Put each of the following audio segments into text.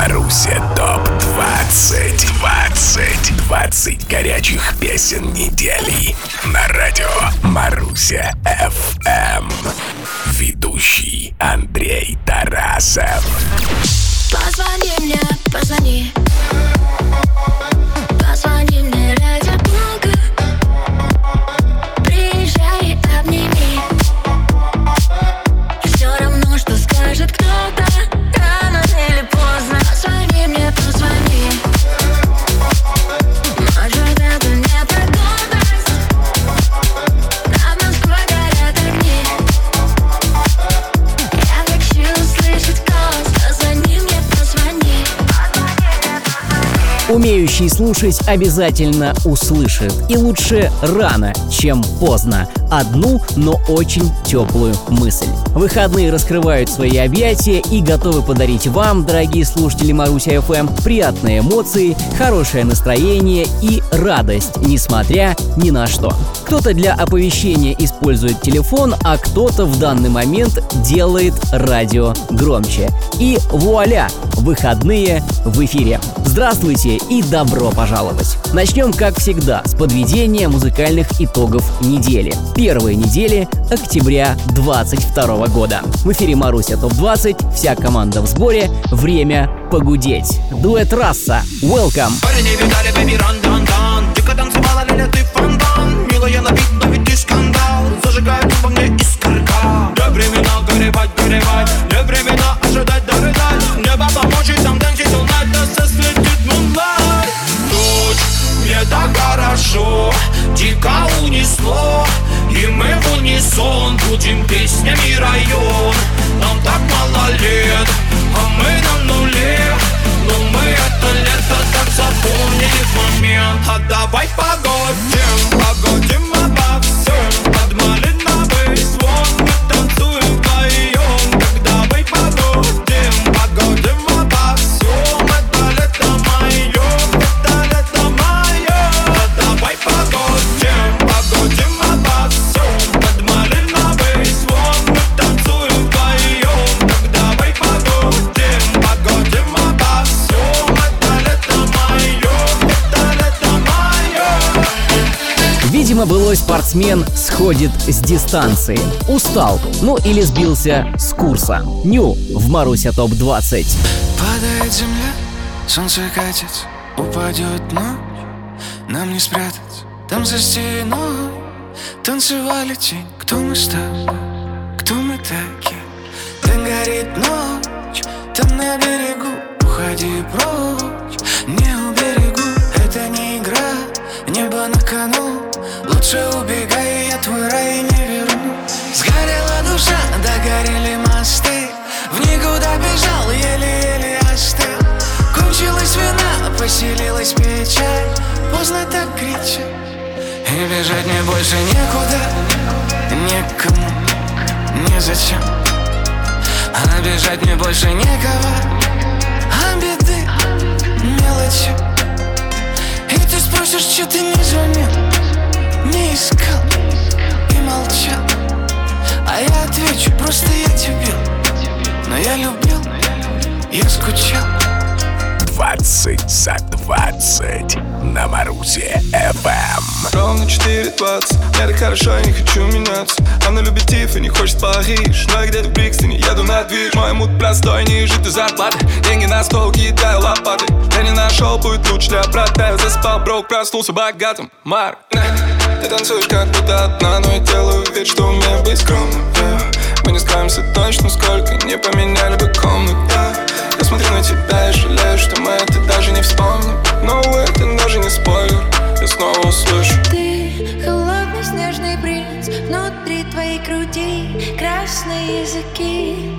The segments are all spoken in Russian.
Маруся ТОП 20 20 20 горячих песен недели. На радио Маруся ФМ Ведущий Андрей Тарасов. Позвони мне, позвони Слушать обязательно услышит. И лучше рано, чем поздно. Одну, но очень теплую мысль. Выходные раскрывают свои объятия и готовы подарить вам, дорогие слушатели Маруся ФМ, приятные эмоции, хорошее настроение и радость, несмотря ни на что. Кто-то для оповещения использует телефон, а кто-то в данный момент делает радио громче. И вуаля! Выходные в эфире. Здравствуйте и добро пожаловать! Начнем, как всегда, с подведения музыкальных итогов недели. Первой недели октября 22 года. В эфире Маруся ТОП-20, вся команда в сборе, время погудеть. Дуэт Раса, welcome! Не времена горевать, горевать. Не времена ожидать, дорыдать спортсмен сходит с дистанции. Устал, ну или сбился с курса. Ню в Маруся ТОП-20. Падает земля, солнце катится, упадет ночь Нам не спрятаться, там за стеной Танцевали тень, кто мы с тобой, кто мы такие Там горит ночь, там на берегу Уходи прочь, не уберегу Это не игра, небо на кону Лучше убегай, я твой рай не верну. Сгорела душа, догорели мосты. В никуда бежал, еле-еле остыл Кончилась вина, поселилась печаль. Поздно так кричать. И бежать мне больше некуда Некому, незачем А бежать мне больше некого 9 Это хорошо, я не хочу меняться Она любит Тиффани, хочет Париж. Но я где-то в Брикстоне, еду на дверь Мой мут простой, не жить зарплаты. Деньги на стол, кидаю лопаты. Я не нашел, будет лучше для брата. Я заспал, брок, проснулся богатым. Марк э, Ты танцуешь как будто одна Но я делаю вид, что умею быть скромным. Э, мы не скроемся точно, сколько не поменяли бы комнат. Э, я смотрю на тебя и жалею, что мы это даже не вспомним. Но это даже не спойлер, я снова услышу. Ты снежный принц Внутри твоей груди красные языки.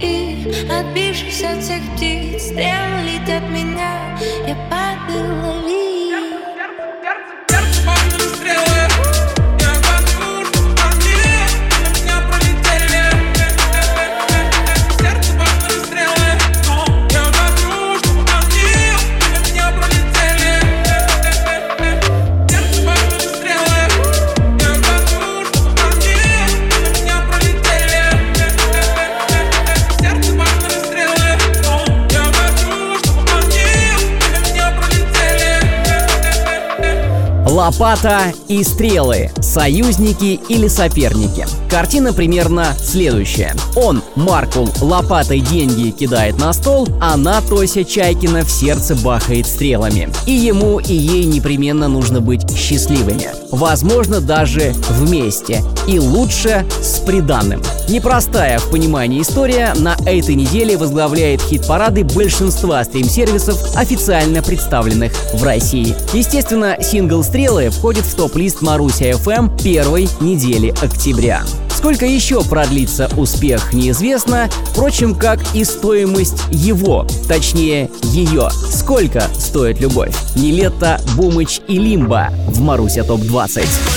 И отбившись от всех птиц Стрелы летят меня. Я падаю, лови Лопата и стрелы. Союзники или соперники. Картина примерно следующая. Он, Маркул, лопатой деньги кидает на стол, она, Тося Чайкина, в сердце бахает стрелами. И ему, и ей непременно нужно быть счастливыми. Возможно, даже вместе. И лучше с приданным. Непростая в понимании история на этой неделе возглавляет хит-парады большинства стрим-сервисов, официально представленных в России. Естественно, сингл «Стрелы» входит в топ-лист Маруся FM первой недели октября. Сколько еще продлится успех, неизвестно, впрочем, как и стоимость его, точнее ее. Сколько стоит любовь? Нилетто, Бумыч и Лимба в Маруся ТОП-20.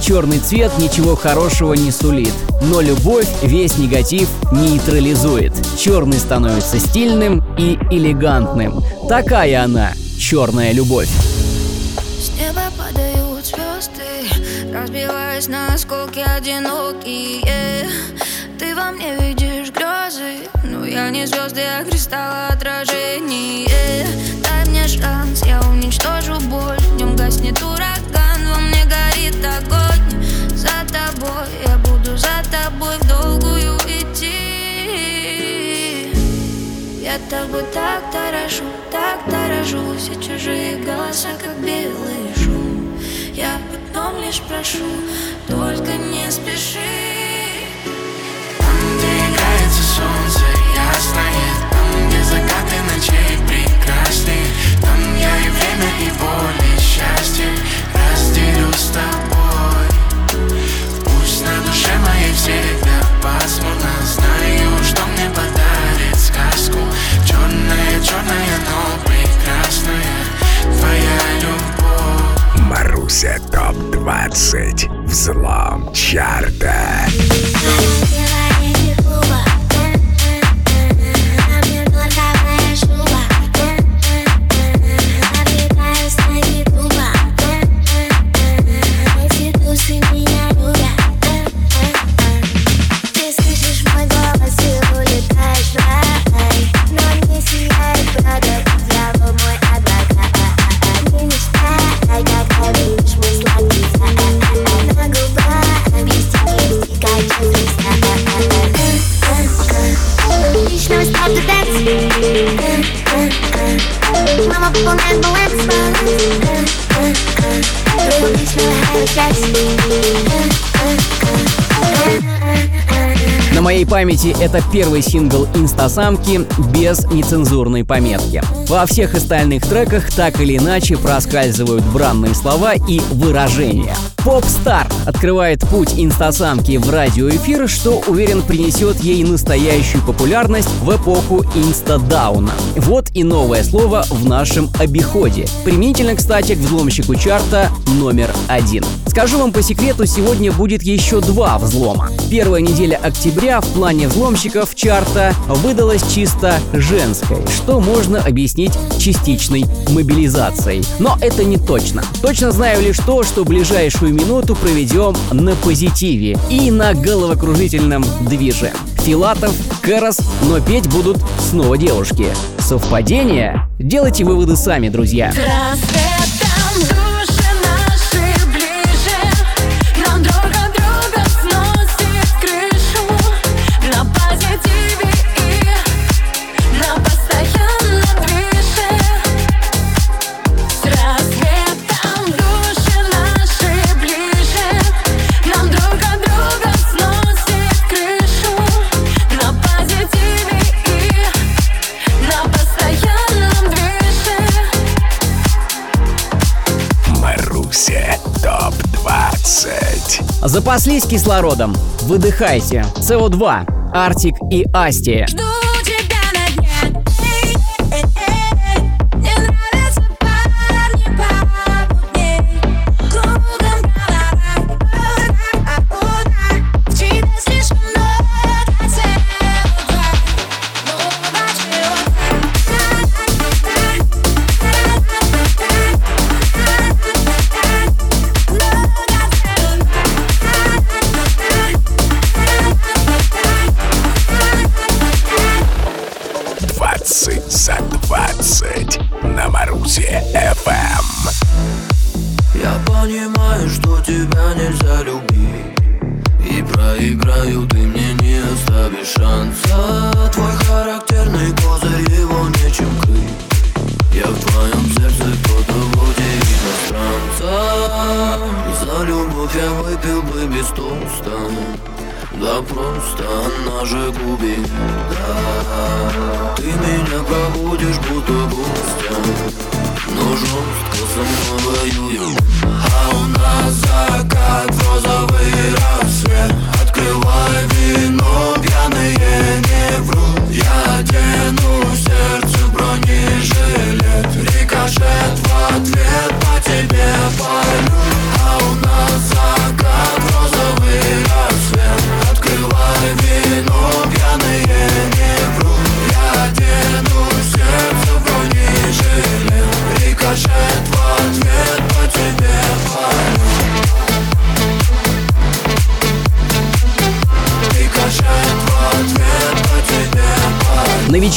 Черный цвет ничего хорошего не сулит, но любовь весь негатив нейтрализует. Черный становится стильным и элегантным. Такая она, черная любовь. С неба падают звезды, разбиваясь на осколки одинокие. Ты во мне видишь грезы, но я не звезды, а кристалл отражение. Дай мне шанс, я уничтожу боль, в нем гаснет ураган, Тобой так дорожу, так дорожу. Все чужие голоса, как белый шум. Я потом лишь прошу, только не спеши. Там, где играется солнце ясное Там, где закаты ночей прекрасны. Там я и время, и боль, и счастье. Разделю с тобой. Пусть на душе моей всегда пасмурно. Знаю, что мне подарит сказку Черная, черная, но прекрасная Твоя любовь. Маруся ТОП-20 Взлом чарта моей памяти это первый сингл инстасамки без нецензурной пометки. Во всех остальных треках так или иначе проскальзывают бранные слова и выражения. Поп-стар открывает путь инстасамки в радиоэфир, что, уверен, принесет ей настоящую популярность в эпоху инстадауна. Вот и новое слово в нашем обиходе. Применительно, кстати, к взломщику чарта номер один. Скажу вам по секрету, сегодня будет еще два взлома. Первая неделя октября в плане взломщиков чарта выдалась чисто женской, что можно объяснить частичной мобилизацией. Но это не точно. Точно знаю лишь то, что ближайшую минуту проведем на позитиве и на головокружительном движе. Филатов, Кэрос, но петь будут снова девушки. Совпадение? Делайте выводы сами, друзья. Рассветом души Запаслись кислородом. Выдыхайте. СО2. Артик и Асти. Жду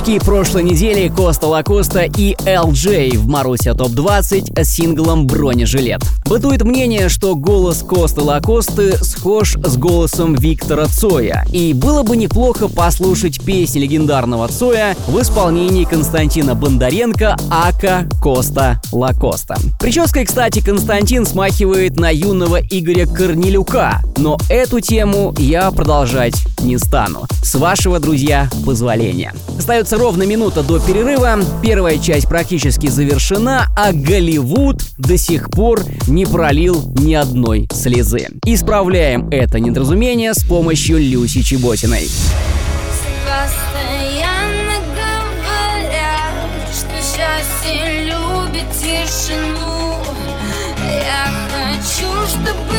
Новички прошлой недели Коста Лакоста и LJ в Маруся ТОП-20 с синглом «Бронежилет». Бытует мнение, что голос Коста Лакосты схож с голосом Виктора Цоя, и было бы неплохо послушать песни легендарного Цоя в исполнении Константина Бондаренко aka Коста Лакоста. Прической, кстати, Константин смахивает на юного Игоря Корнелюка, но эту тему я продолжать не стану. С вашего, друзья, позволения. Остается ровно минута до перерыва. Первая часть практически завершена, а Голливуд до сих пор не пролил ни одной слезы. Исправляем это недоразумение с помощью Люси Чеботиной. Постоянно говорят, что счастье любит тишину Я хочу, чтобы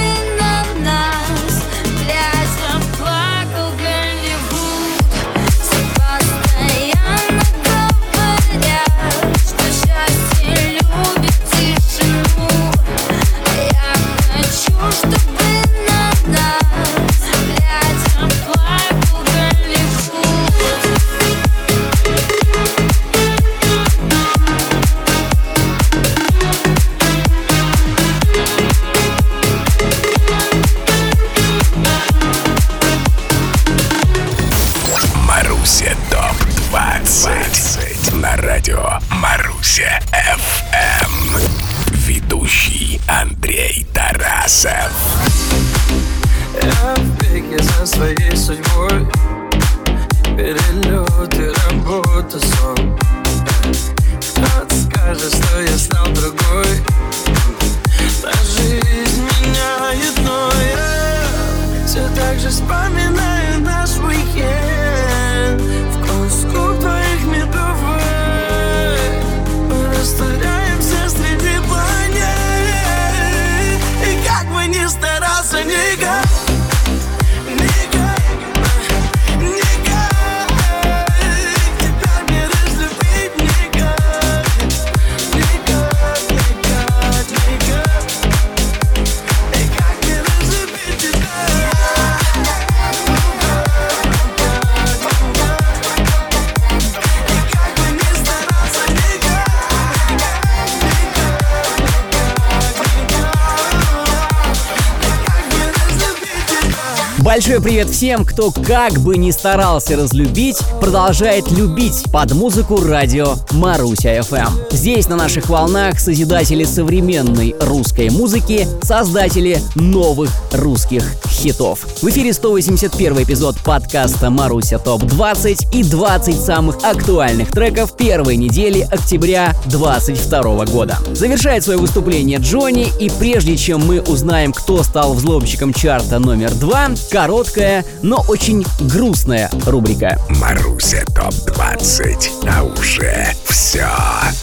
Большой привет всем, кто как бы ни старался разлюбить, продолжает любить под музыку радио Маруся FM. Здесь на наших волнах созидатели современной русской музыки, создатели новых русских хитов. В эфире 181 эпизод подкаста Маруся ТОП 20 и 20 самых актуальных треков первой недели октября 2022 года. Завершает свое выступление Джонни, и прежде чем мы узнаем, кто стал взломщиком чарта номер 2, короткая, но очень грустная рубрика. Маруся ТОП-20, а уже все.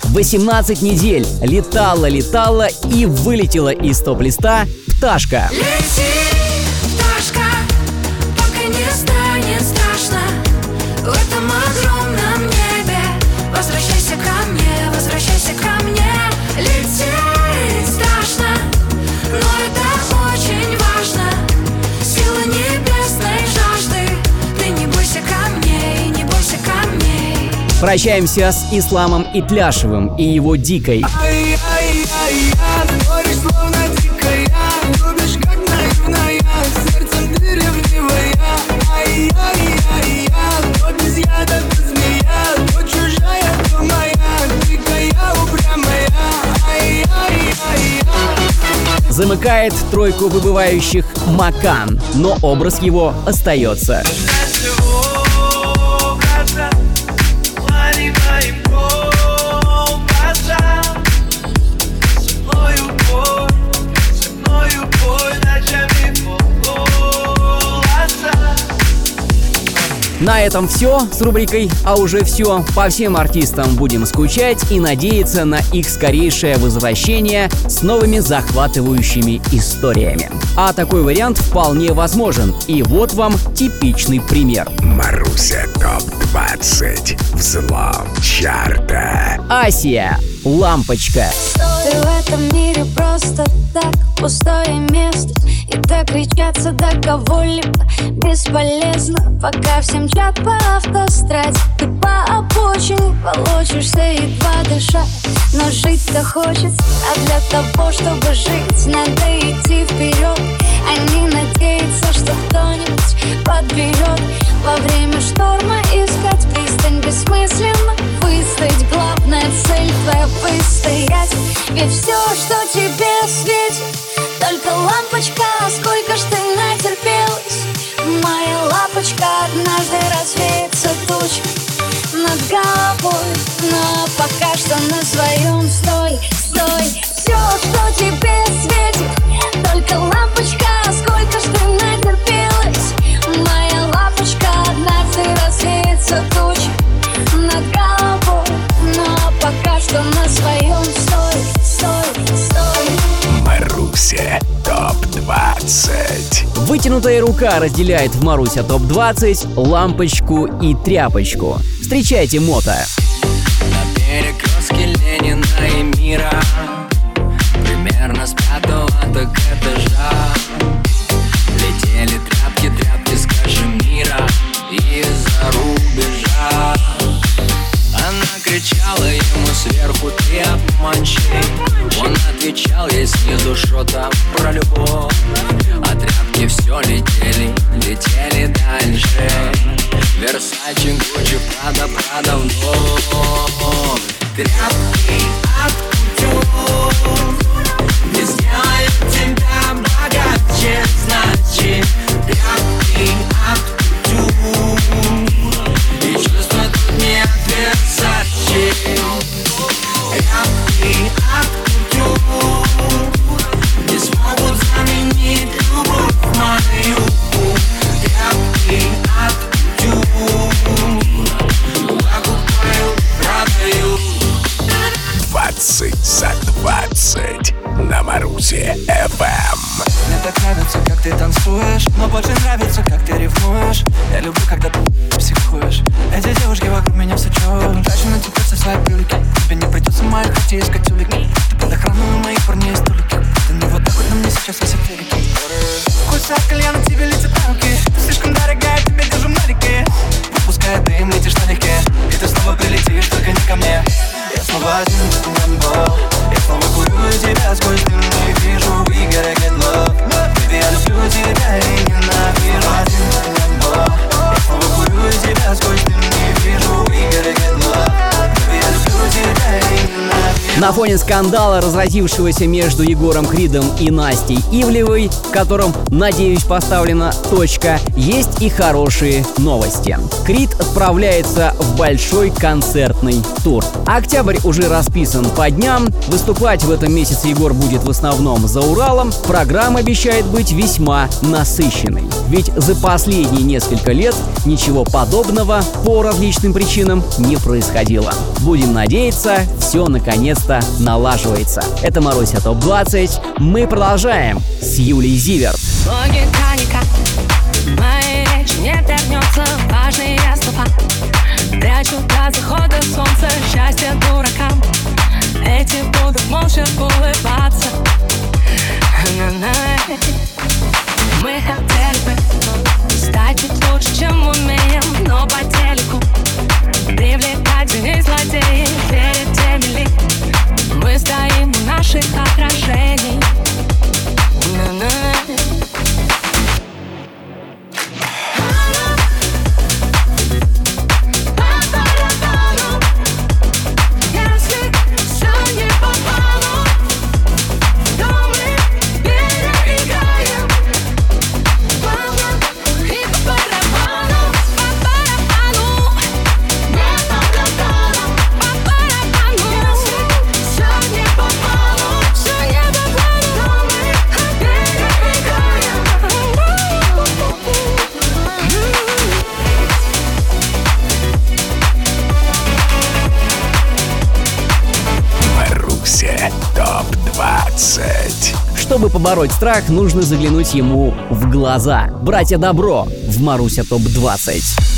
18 недель летала, летала и вылетела из топ-листа пташка. Лети, пташка, пока не станет страшно В Прощаемся с Исламом Итляшевым и его дикой. Замыкает тройку выбывающих Макан, но образ его остается. На этом все с рубрикой «А уже все». По всем артистам будем скучать и надеяться на их скорейшее возвращение с новыми захватывающими историями. А такой вариант вполне возможен. И вот вам типичный пример. Маруся ТОП-20, взлом чарта. Асия. Лампочка. Ты в этом мире просто так пустое место И так кричаться до кого-либо бесполезно Пока все мчат по автостраде Ты по обочине волочишься едва дышать Но жить-то хочется, а для того, чтобы жить Надо идти вперед, а не надеяться, что кто-нибудь подберет. Во время шторма искать пристань бессмысленно. Выстоять, главная цель твоя выстоять. Ведь все, что тебе светит Только лампочка, сколько ж ты натерпелась? Моя лампочка однажды развеется Вытянутая рука разделяет в Маруся ТОП-20 лампочку и тряпочку. Встречайте мото. На перекрестке Ленина и мира. Примерно с пятого так этажа Летели тряпки, тряпки, скажи мира. Из-за рубежа. Она кричала ему сверху ты обманщик Он отвечал ей снизу что-то про любовь. А все летели, летели дальше. Версачи, Гуччи, Прада, Прада вновь Тряпки от ты танцуешь. Но больше нравится, как ты ревнуешь. Я люблю, когда ты психуешь На фоне скандала, разразившегося между Егором Кридом и Настей Ивлевой, в котором, надеюсь, поставлена точка, есть и хорошие новости. Крид отправляется в большой концертный тур. Октябрь уже расписан по дням. Выступать в этом месяце Егор будет в основном за Уралом. Программа обещает быть весьма насыщенной. Ведь за последние несколько лет ничего подобного по различным причинам не происходило. Будем надеяться, все наконец-то налаживается. Это Маруся ТОП-20. Мы продолжаем с Юлией Зиверт. Логика никак Моей речи не вернется важные слова Прячу до захода солнца счастье дуракам Эти будут молча улыбаться. Мы хотели бы стать чуть лучше, чем умеем Но по телеку привлекать женей злодеев Перед теми ли мы стоим у наших отражений На-на. Побороть страх, нужно заглянуть ему в глаза. Братья Добро в Маруся ТОП-20.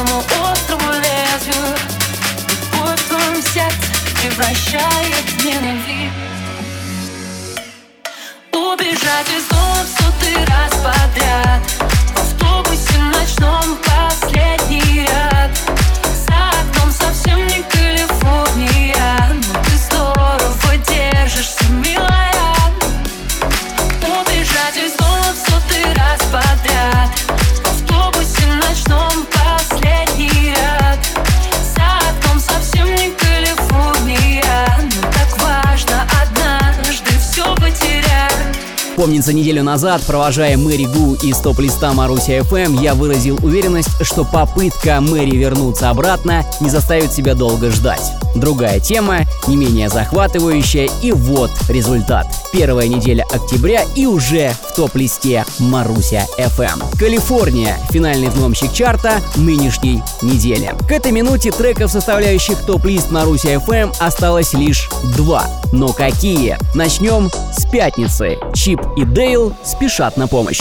Холодному острому лезвию. Любовь в твоем сердце превращает в ненависть. Убежать из дома в сотый раз подряд. В автобусе ночном Помнится, неделю назад, провожая Мэри Гу из топ-листа Маруся FM, я выразил уверенность, что попытка Мэри вернуться обратно не заставит себя долго ждать. Другая тема, не менее захватывающая, и вот результат. Первая неделя октября и уже в топ-листе Маруся FM. Калифорния. Финальный взломщик чарта нынешней недели. К этой минуте треков, составляющих топ-лист Маруся FM, осталось лишь два. Но какие? Начнем с пятницы. Чип и Дейл спешат на помощь.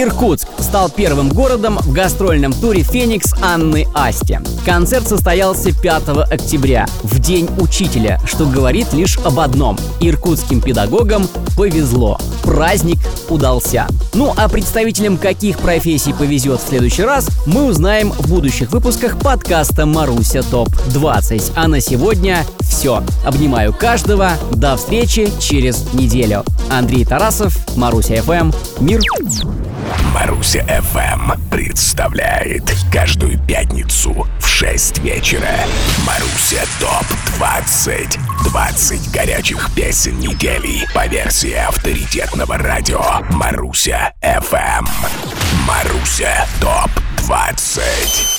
Иркутск стал первым городом в гастрольном туре «Феникс» Анны Асти. Концерт состоялся 5 октября, в День учителя, что говорит лишь об одном – иркутским педагогам повезло. Праздник удался. Ну а представителям каких профессий повезет в следующий раз, мы узнаем в будущих выпусках подкаста «Маруся ТОП-20». А на сегодня все. Обнимаю каждого. До встречи через неделю. Андрей Тарасов, Маруся ФМ. Эм. Мир. Маруся FM представляет каждую пятницу в 6 вечера Маруся ТОП 20. 20 горячих песен недели по версии авторитетного радио Маруся FM. Маруся ТОП 20.